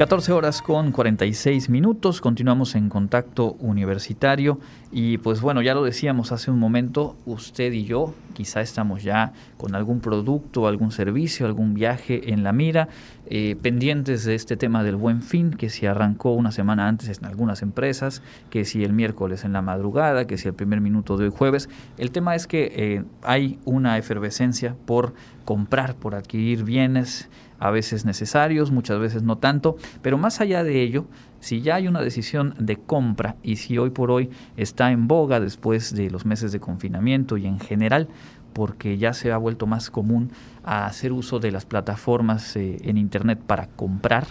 14 horas con 46 minutos, continuamos en contacto universitario y pues bueno, ya lo decíamos hace un momento, usted y yo quizá estamos ya con algún producto, algún servicio, algún viaje en la mira, eh, pendientes de este tema del buen fin, que si arrancó una semana antes en algunas empresas, que si el miércoles en la madrugada, que si el primer minuto de hoy jueves. El tema es que eh, hay una efervescencia por comprar, por adquirir bienes, a veces necesarios, muchas veces no tanto, pero más allá de ello, si ya hay una decisión de compra y si hoy por hoy está en boga después de los meses de confinamiento y en general, porque ya se ha vuelto más común a hacer uso de las plataformas eh, en Internet para comprar,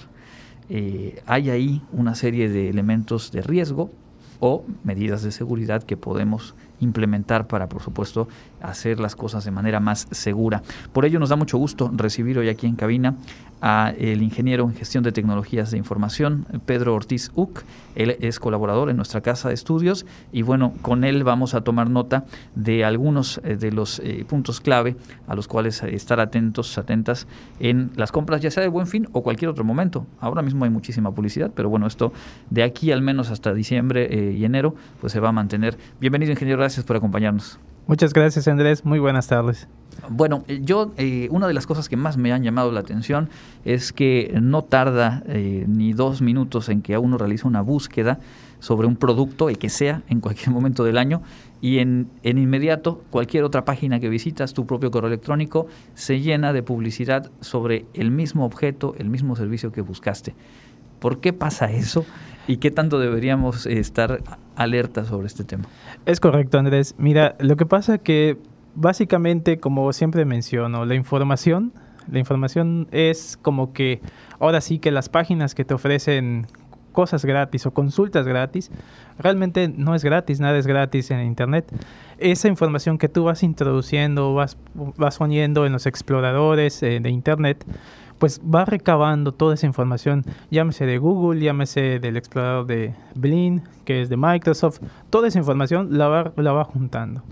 eh, hay ahí una serie de elementos de riesgo o medidas de seguridad que podemos implementar para, por supuesto, hacer las cosas de manera más segura. Por ello nos da mucho gusto recibir hoy aquí en cabina a el ingeniero en gestión de tecnologías de información, Pedro Ortiz Uc. Él es colaborador en nuestra casa de estudios y bueno, con él vamos a tomar nota de algunos eh, de los eh, puntos clave a los cuales estar atentos, atentas en las compras, ya sea de buen fin o cualquier otro momento. Ahora mismo hay muchísima publicidad, pero bueno, esto de aquí al menos hasta diciembre eh, y enero, pues se va a mantener. Bienvenido, ingeniero, gracias por acompañarnos. Muchas gracias, Andrés. Muy buenas tardes. Bueno, yo, eh, una de las cosas que más me han llamado la atención es que no tarda eh, ni dos minutos en que uno realiza una búsqueda sobre un producto, el que sea, en cualquier momento del año, y en inmediato cualquier otra página que visitas, tu propio correo electrónico, se llena de publicidad sobre el mismo objeto, el mismo servicio que buscaste. ¿Por qué pasa eso? ¿Y qué tanto deberíamos estar alerta sobre este tema? Es correcto, Andrés. Mira, lo que pasa que básicamente, como siempre menciono, la información, la información es como que ahora sí que las páginas que te ofrecen cosas gratis o consultas gratis, realmente no es gratis, nada es gratis en Internet. Esa información que tú vas introduciendo, vas, vas poniendo en los exploradores eh, de Internet, pues va recabando toda esa información, llámese de Google, llámese del explorador de Blin, que es de Microsoft, toda esa información la va, la va juntando.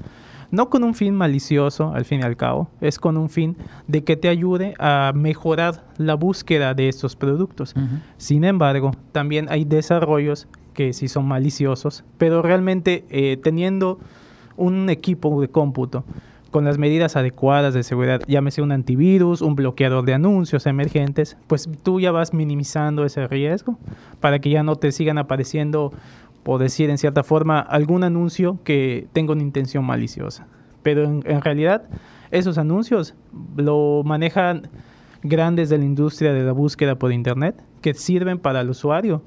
No con un fin malicioso, al fin y al cabo, es con un fin de que te ayude a mejorar la búsqueda de estos productos. Sin embargo, también hay desarrollos que sí son maliciosos, pero realmente eh, teniendo un equipo de cómputo con las medidas adecuadas de seguridad, llámese un antivirus, un bloqueador de anuncios emergentes, pues tú ya vas minimizando ese riesgo para que ya no te sigan apareciendo, o decir en cierta forma, algún anuncio que tenga una intención maliciosa. Pero en, en realidad esos anuncios lo manejan grandes de la industria de la búsqueda por Internet que sirven para el usuario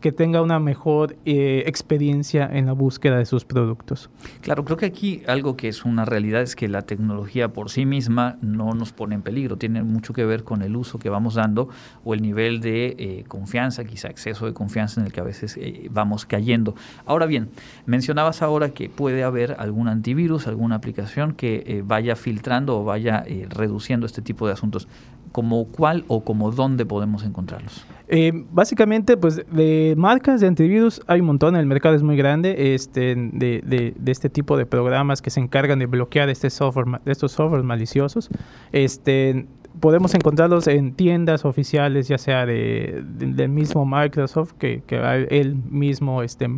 que tenga una mejor eh, experiencia en la búsqueda de sus productos. Claro, creo que aquí algo que es una realidad es que la tecnología por sí misma no nos pone en peligro, tiene mucho que ver con el uso que vamos dando o el nivel de eh, confianza, quizá exceso de confianza en el que a veces eh, vamos cayendo. Ahora bien, mencionabas ahora que puede haber algún antivirus, alguna aplicación que vaya filtrando o vaya reduciendo este tipo de asuntos. ¿Como cuál o como dónde podemos encontrarlos? Eh, básicamente, pues de marcas de antivirus hay un montón, el mercado es muy grande este, de, de, este tipo de programas que se encargan de bloquear este software, estos softwares maliciosos. Este, podemos encontrarlos en tiendas oficiales, ya sea de, del mismo Microsoft, que, que él mismo este,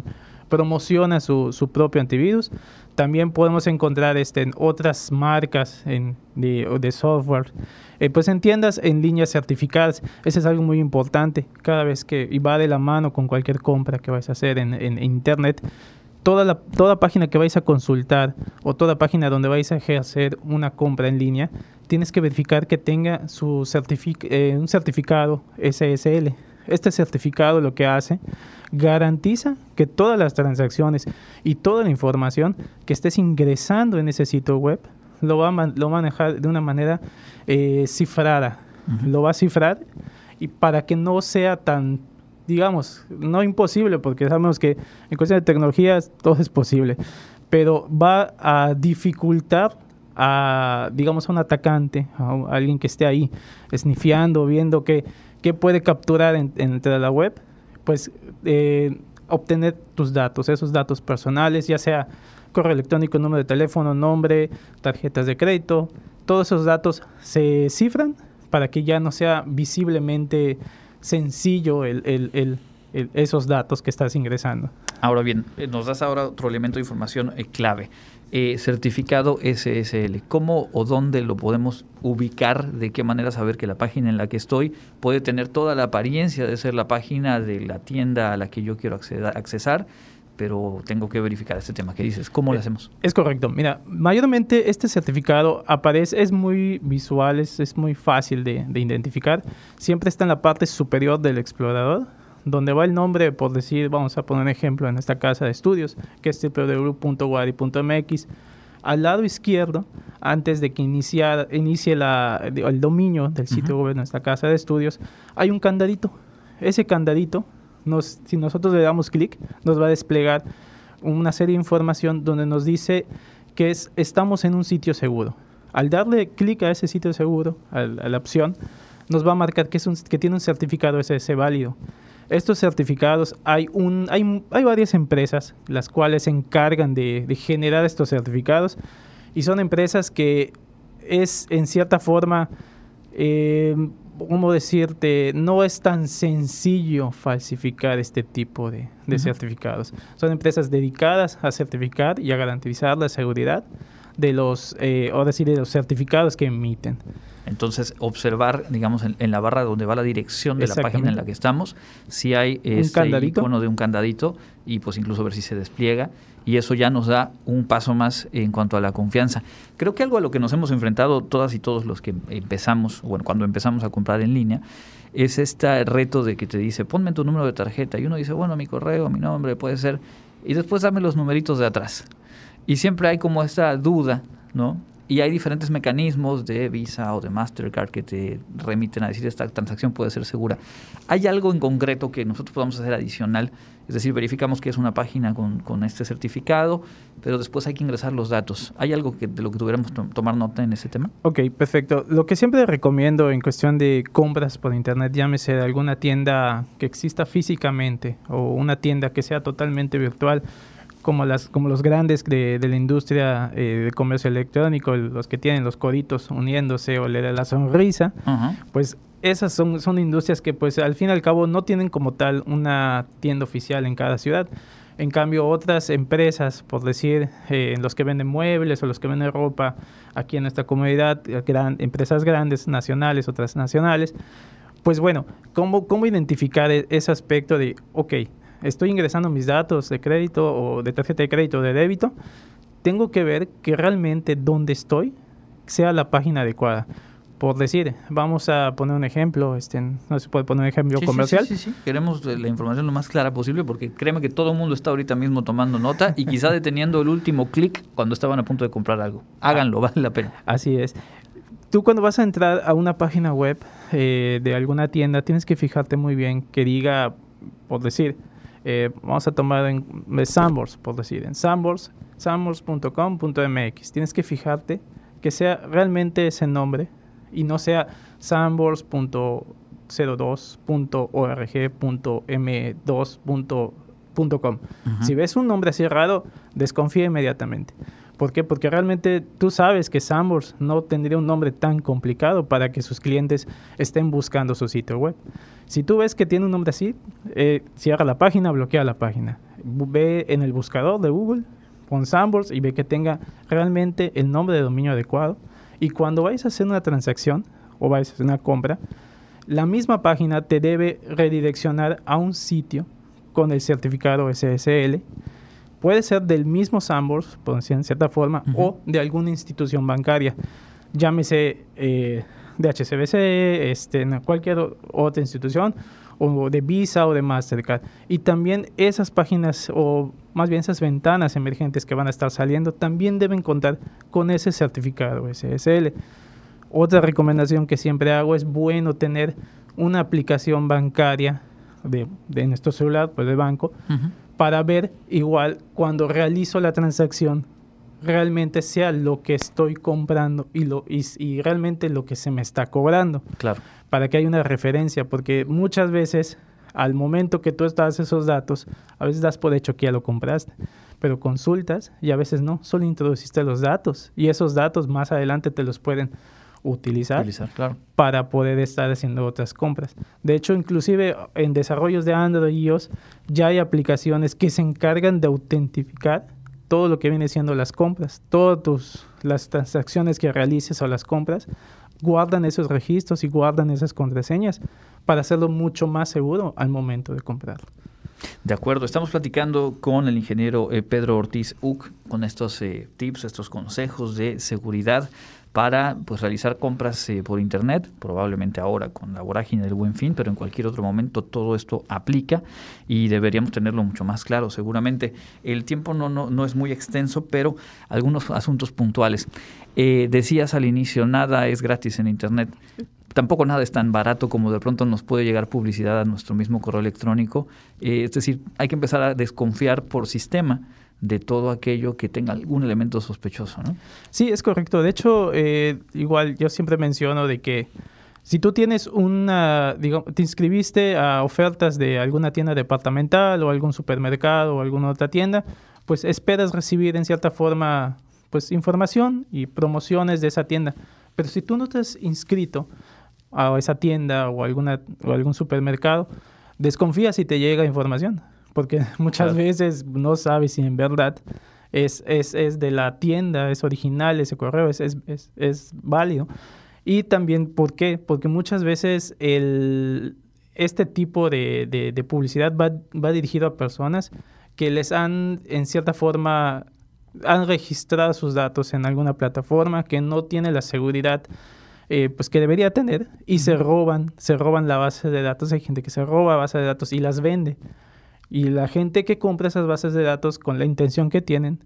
promociona su, su propio antivirus. También podemos encontrar este, en otras marcas en, de, software eh, pues en tiendas en línea certificadas. Eso es algo muy importante. Cada vez que y va de la mano con cualquier compra que vais a hacer en, en, internet, toda la toda página que vais a consultar o toda página donde vais a hacer una compra en línea, tienes que verificar que tenga su certific eh, un certificado SSL. Este certificado lo que hace garantiza que todas las transacciones y toda la información que estés ingresando en ese sitio web lo va a, lo manejar de una manera eh, cifrada. Lo va a cifrar y para que no sea tan, digamos, no imposible, porque sabemos que en cuestión de tecnologías todo es posible, pero va a dificultar a, digamos, a un atacante, a, alguien que esté ahí esnifiando, viendo qué, qué puede capturar en, entre la web, pues eh, obtener tus datos, esos datos personales, ya sea correo electrónico, número de teléfono, nombre, tarjetas de crédito, todos esos datos se cifran para que ya no sea visiblemente sencillo el, esos datos que estás ingresando. Ahora bien, eh, nos das ahora otro elemento de información eh, clave. Eh, certificado SSL. ¿Cómo o dónde lo podemos ubicar? ¿De qué manera saber que la página en la que estoy puede tener toda la apariencia de ser la página de la tienda a la que yo quiero acceder, accesar? pero tengo que verificar este tema que dices. ¿Cómo lo eh, hacemos? Es correcto. Mira, mayormente este certificado aparece, es muy visual, es, muy fácil de, de, identificar. Siempre está en la parte superior del explorador, donde va el nombre, por decir, vamos a poner un ejemplo en esta casa de estudios, que es www.wadi.mx. Al lado izquierdo, antes de que inicie la, el dominio del sitio web de nuestra casa de estudios, hay un candadito. Ese candadito si nosotros le damos clic, nos va a desplegar una serie de información donde nos dice que es, estamos en un sitio seguro. Al darle clic a ese sitio seguro, a, la opción, nos va a marcar que, es que tiene un certificado SS válido. Estos certificados, hay, un, hay, hay varias empresas las cuales se encargan de, generar estos certificados y son empresas que es en cierta forma eh, ¿cómo decirte? No es tan sencillo falsificar este tipo de, certificados. Son empresas dedicadas a certificar y a garantizar la seguridad de los, eh, decir, de los certificados que emiten. Entonces, observar, digamos, en, la barra donde va la dirección de la página en la que estamos, si hay este icono de un candadito y pues incluso ver si se despliega y eso ya nos da un paso más en cuanto a la confianza. Creo que algo a lo que nos hemos enfrentado todas y todos los que empezamos, bueno, cuando empezamos a comprar en línea, es este reto de que te dice, ponme tu número de tarjeta y uno dice, bueno, mi correo, mi nombre, puede ser, y después dame los numeritos de atrás. Y siempre hay como esta duda, ¿no? Y hay diferentes mecanismos de Visa o de Mastercard que te remiten a decir esta transacción puede ser segura. ¿Hay algo en concreto que nosotros podamos hacer adicional? Es decir, verificamos que es una página con, este certificado, pero después hay que ingresar los datos. ¿Hay algo que, de lo que tuviéramos que tomar nota en ese tema? Ok, perfecto. Lo que siempre recomiendo en cuestión de compras por internet, llámese de alguna tienda que exista físicamente o una tienda que sea totalmente virtual, como las como los grandes de, la industria eh, de comercio electrónico, los que tienen los coditos uniéndose o le da la sonrisa, pues esas son, son industrias que pues al fin y al cabo no tienen como tal una tienda oficial en cada ciudad. En cambio, otras empresas, por decir, eh, los que venden muebles o los que venden ropa aquí en nuestra comunidad, gran, empresas grandes, nacionales, otras nacionales, pues bueno, ¿cómo, cómo identificar e-, ese aspecto de, ok, estoy ingresando mis datos de crédito o de tarjeta de crédito o de débito, tengo que ver que realmente donde estoy sea la página adecuada. Por decir, vamos a poner un ejemplo, este, no se puede poner un ejemplo comercial. Sí, sí, sí, queremos la información lo más clara posible porque créeme que todo el mundo está ahorita mismo tomando nota y quizá deteniendo el último clic cuando estaban a punto de comprar algo. Háganlo, vale la pena. Así es. Tú cuando vas a entrar a una página web eh, de alguna tienda, tienes que fijarte muy bien que diga, por decir, eh, vamos a tomar en Sambors, por decir, en sambors.com.mx. Tienes que fijarte que sea realmente ese nombre y no sea sambors.02.org.m2.com. Si ves un nombre así raro, desconfía inmediatamente. ¿Por qué? Porque realmente tú sabes que Sambors no tendría un nombre tan complicado para que sus clientes estén buscando su sitio web. Si tú ves que tiene un nombre así, eh, cierra la página, bloquea la página. Ve en el buscador de Google, pon Sambors y ve que tenga realmente el nombre de dominio adecuado. Y cuando vayas a hacer una transacción o vayas a hacer una compra, la misma página te debe redireccionar a un sitio con el certificado SSL Puede ser del mismo Sambors, por decir en cierta forma, o de alguna institución bancaria. Llámese eh, de HCBC, este, cualquier otra institución, o de Visa o de Mastercard. Y también esas páginas, o más bien esas ventanas emergentes que van a estar saliendo, también deben contar con ese certificado SSL. Otra recomendación que siempre hago es bueno tener una aplicación bancaria de, de nuestro celular, pues de banco, para ver igual cuando realizo la transacción realmente sea lo que estoy comprando y, lo, y, realmente lo que se me está cobrando. Claro. Para que haya una referencia, porque muchas veces al momento que tú estás esos datos, a veces das por hecho que ya lo compraste, pero consultas y a veces no, solo introduciste los datos y esos datos más adelante te los pueden utilizar, claro. para poder estar haciendo otras compras. De hecho, inclusive en desarrollos de Android y iOS ya hay aplicaciones que se encargan de autentificar todo lo que viene siendo las compras, todas tus, las transacciones que realices o las compras, guardan esos registros y guardan esas contraseñas para hacerlo mucho más seguro al momento de comprarlo. De acuerdo, estamos platicando con el ingeniero eh, Pedro Ortiz Uc con estos eh, tips, estos consejos de seguridad para pues, realizar compras eh, por Internet, probablemente ahora con la vorágine del buen fin, pero en cualquier otro momento todo esto aplica y deberíamos tenerlo mucho más claro. Seguramente el tiempo no, no, no es muy extenso, pero algunos asuntos puntuales. Eh, decías al inicio, nada es gratis en Internet tampoco nada es tan barato como de pronto nos puede llegar publicidad a nuestro mismo correo electrónico. Eh, es decir, hay que empezar a desconfiar por sistema de todo aquello que tenga algún elemento sospechoso, ¿no? Sí, es correcto. De hecho, eh, igual yo siempre menciono de que si tú tienes una, digamos, te inscribiste a ofertas de alguna tienda departamental o algún supermercado o alguna otra tienda, pues esperas recibir en cierta forma pues información y promociones de esa tienda. Pero si tú no te has inscrito a esa tienda o, alguna, o algún supermercado, desconfía si te llega información porque muchas veces no sabes si en verdad es, es, es, de la tienda, es original ese correo, es, es, es, válido. Y también, ¿por qué? Porque muchas veces el, este tipo de, de, publicidad va, va, dirigido a personas que les han, en cierta forma, han registrado sus datos en alguna plataforma que no tiene la seguridad eh, pues que debería tener y se roban, se roban la base de datos. Hay gente que se roba base de datos y las vende. Y la gente que compra esas bases de datos con la intención que tienen,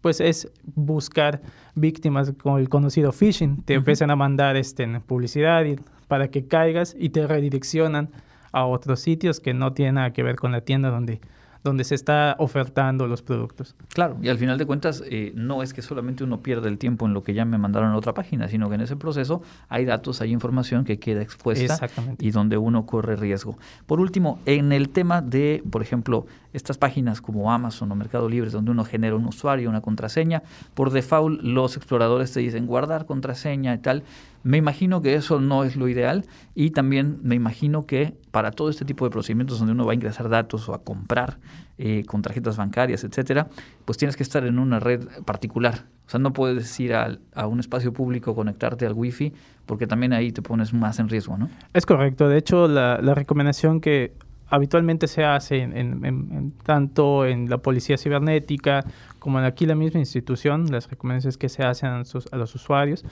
pues es buscar víctimas con el conocido phishing. Te empiezan a mandar este, publicidad para que caigas y te redireccionan a otros sitios que no tienen nada que ver con la tienda donde donde se está ofertando los productos. Claro, y al final de cuentas eh, no es que solamente uno pierda el tiempo en lo que ya me mandaron a otra página, sino que en ese proceso hay datos, hay información que queda expuesta y donde uno corre riesgo. Por último, en el tema de, por ejemplo, estas páginas como Amazon o Mercado Libre, donde uno genera un usuario, una contraseña, por default los exploradores te dicen guardar contraseña y tal. Me imagino que eso no es lo ideal y también me imagino que para todo este tipo de procedimientos donde uno va a ingresar datos o a comprar eh, con tarjetas bancarias, etcétera, pues tienes que estar en una red particular. O sea, no puedes ir a, un espacio público, conectarte al wifi, porque también ahí te pones más en riesgo, ¿no? Es correcto. De hecho, la, la recomendación que habitualmente se hace en, tanto en la policía cibernética como en aquí la misma institución, las recomendaciones que se hacen a, los usuarios,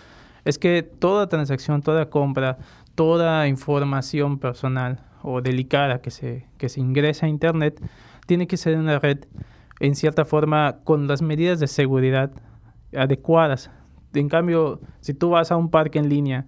es que toda transacción, toda compra, toda información personal o delicada que se, que se ingresa a Internet tiene que ser en una red en cierta forma con las medidas de seguridad adecuadas. En cambio, si tú vas a un parque en línea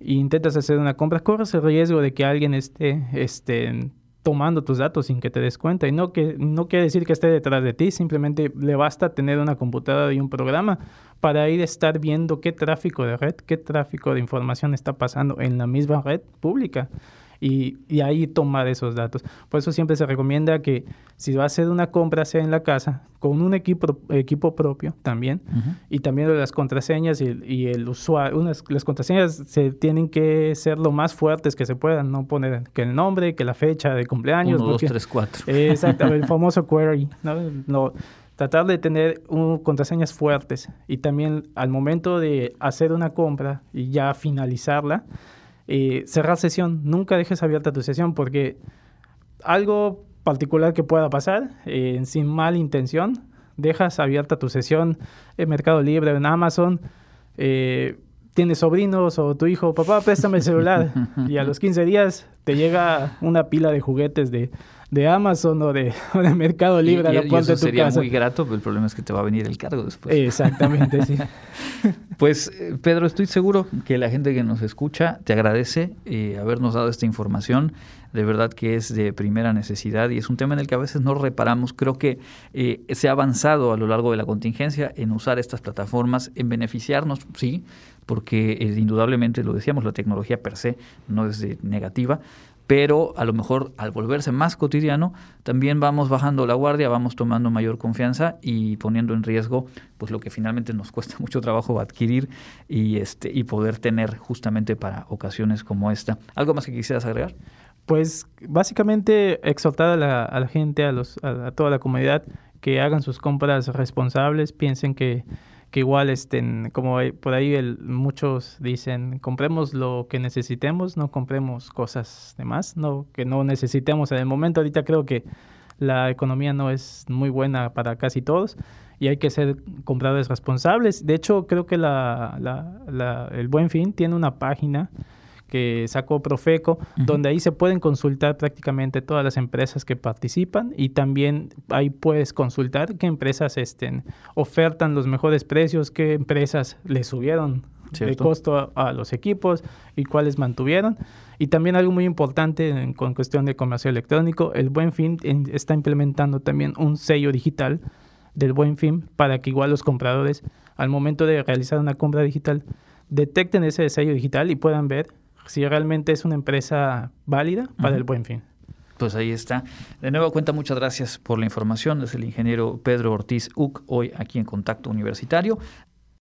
e intentas hacer una compra, corres el riesgo de que alguien esté, esté tomando tus datos sin que te des cuenta. Y no, que, no quiere decir que esté detrás de ti, simplemente le basta tener una computadora y un programa para ir a estar viendo qué tráfico de red, qué tráfico de información está pasando en la misma red pública y, y, ahí tomar esos datos. Por eso siempre se recomienda que si va a hacer una compra sea en la casa, con un equipo, equipo propio también, y también las contraseñas y, el usuario, unas, las contraseñas se tienen que ser lo más fuertes que se puedan, no poner que el nombre, que la fecha de cumpleaños. 1, 2, 3, 4. Exactamente, el famoso query, ¿no? no tratar de tener contraseñas fuertes y también al momento de hacer una compra y ya finalizarla, eh, cerrar sesión, nunca dejes abierta tu sesión porque algo particular que pueda pasar, eh, sin mala intención, dejas abierta tu sesión en Mercado Libre, en Amazon, eh, tienes sobrinos o tu hijo, papá, préstame el celular, y a los 15 días te llega una pila de juguetes de de Amazon o de, Mercado Libre y, a la puerta de tu sería muy grato, pero el problema es que te va a venir el cargo después. Exactamente, sí. pues, eh, Pedro, estoy seguro que la gente que nos escucha te agradece eh, habernos dado esta información. De verdad que es de primera necesidad y es un tema en el que a veces no reparamos. Creo que eh, se ha avanzado a lo largo de la contingencia en usar estas plataformas, en beneficiarnos, sí, porque indudablemente lo decíamos, la tecnología per se no es negativa, pero a lo mejor al volverse más cotidiano, también vamos bajando la guardia, vamos tomando mayor confianza y poniendo en riesgo pues lo que finalmente nos cuesta mucho trabajo adquirir y este y poder tener justamente para ocasiones como esta. ¿Algo más que quisieras agregar? Pues básicamente exhortar a la, a la gente, a, los, a toda la comunidad que hagan sus compras responsables, piensen que igual estén, como por ahí muchos dicen, compremos lo que necesitemos, no compremos cosas de más, no, que no necesitemos en el momento. Ahorita creo que la economía no es muy buena para casi todos y hay que ser compradores responsables. De hecho, creo que la, la, el Buen Fin tiene una página que sacó Profeco, donde ahí se pueden consultar prácticamente todas las empresas que participan y también ahí puedes consultar qué empresas estén, ofertan los mejores precios, qué empresas le subieron de costo a, los equipos y cuáles mantuvieron. Y también algo muy importante en, con cuestión de comercio electrónico, el Buen Fin está implementando también un sello digital del Buen Fin para que igual los compradores al momento de realizar una compra digital detecten ese sello digital y puedan ver si realmente es una empresa válida para el buen fin. Pues ahí está. De nuevo cuenta, muchas gracias por la información. Es el ingeniero Pedro Ortiz Uc, hoy aquí en Contacto Universitario.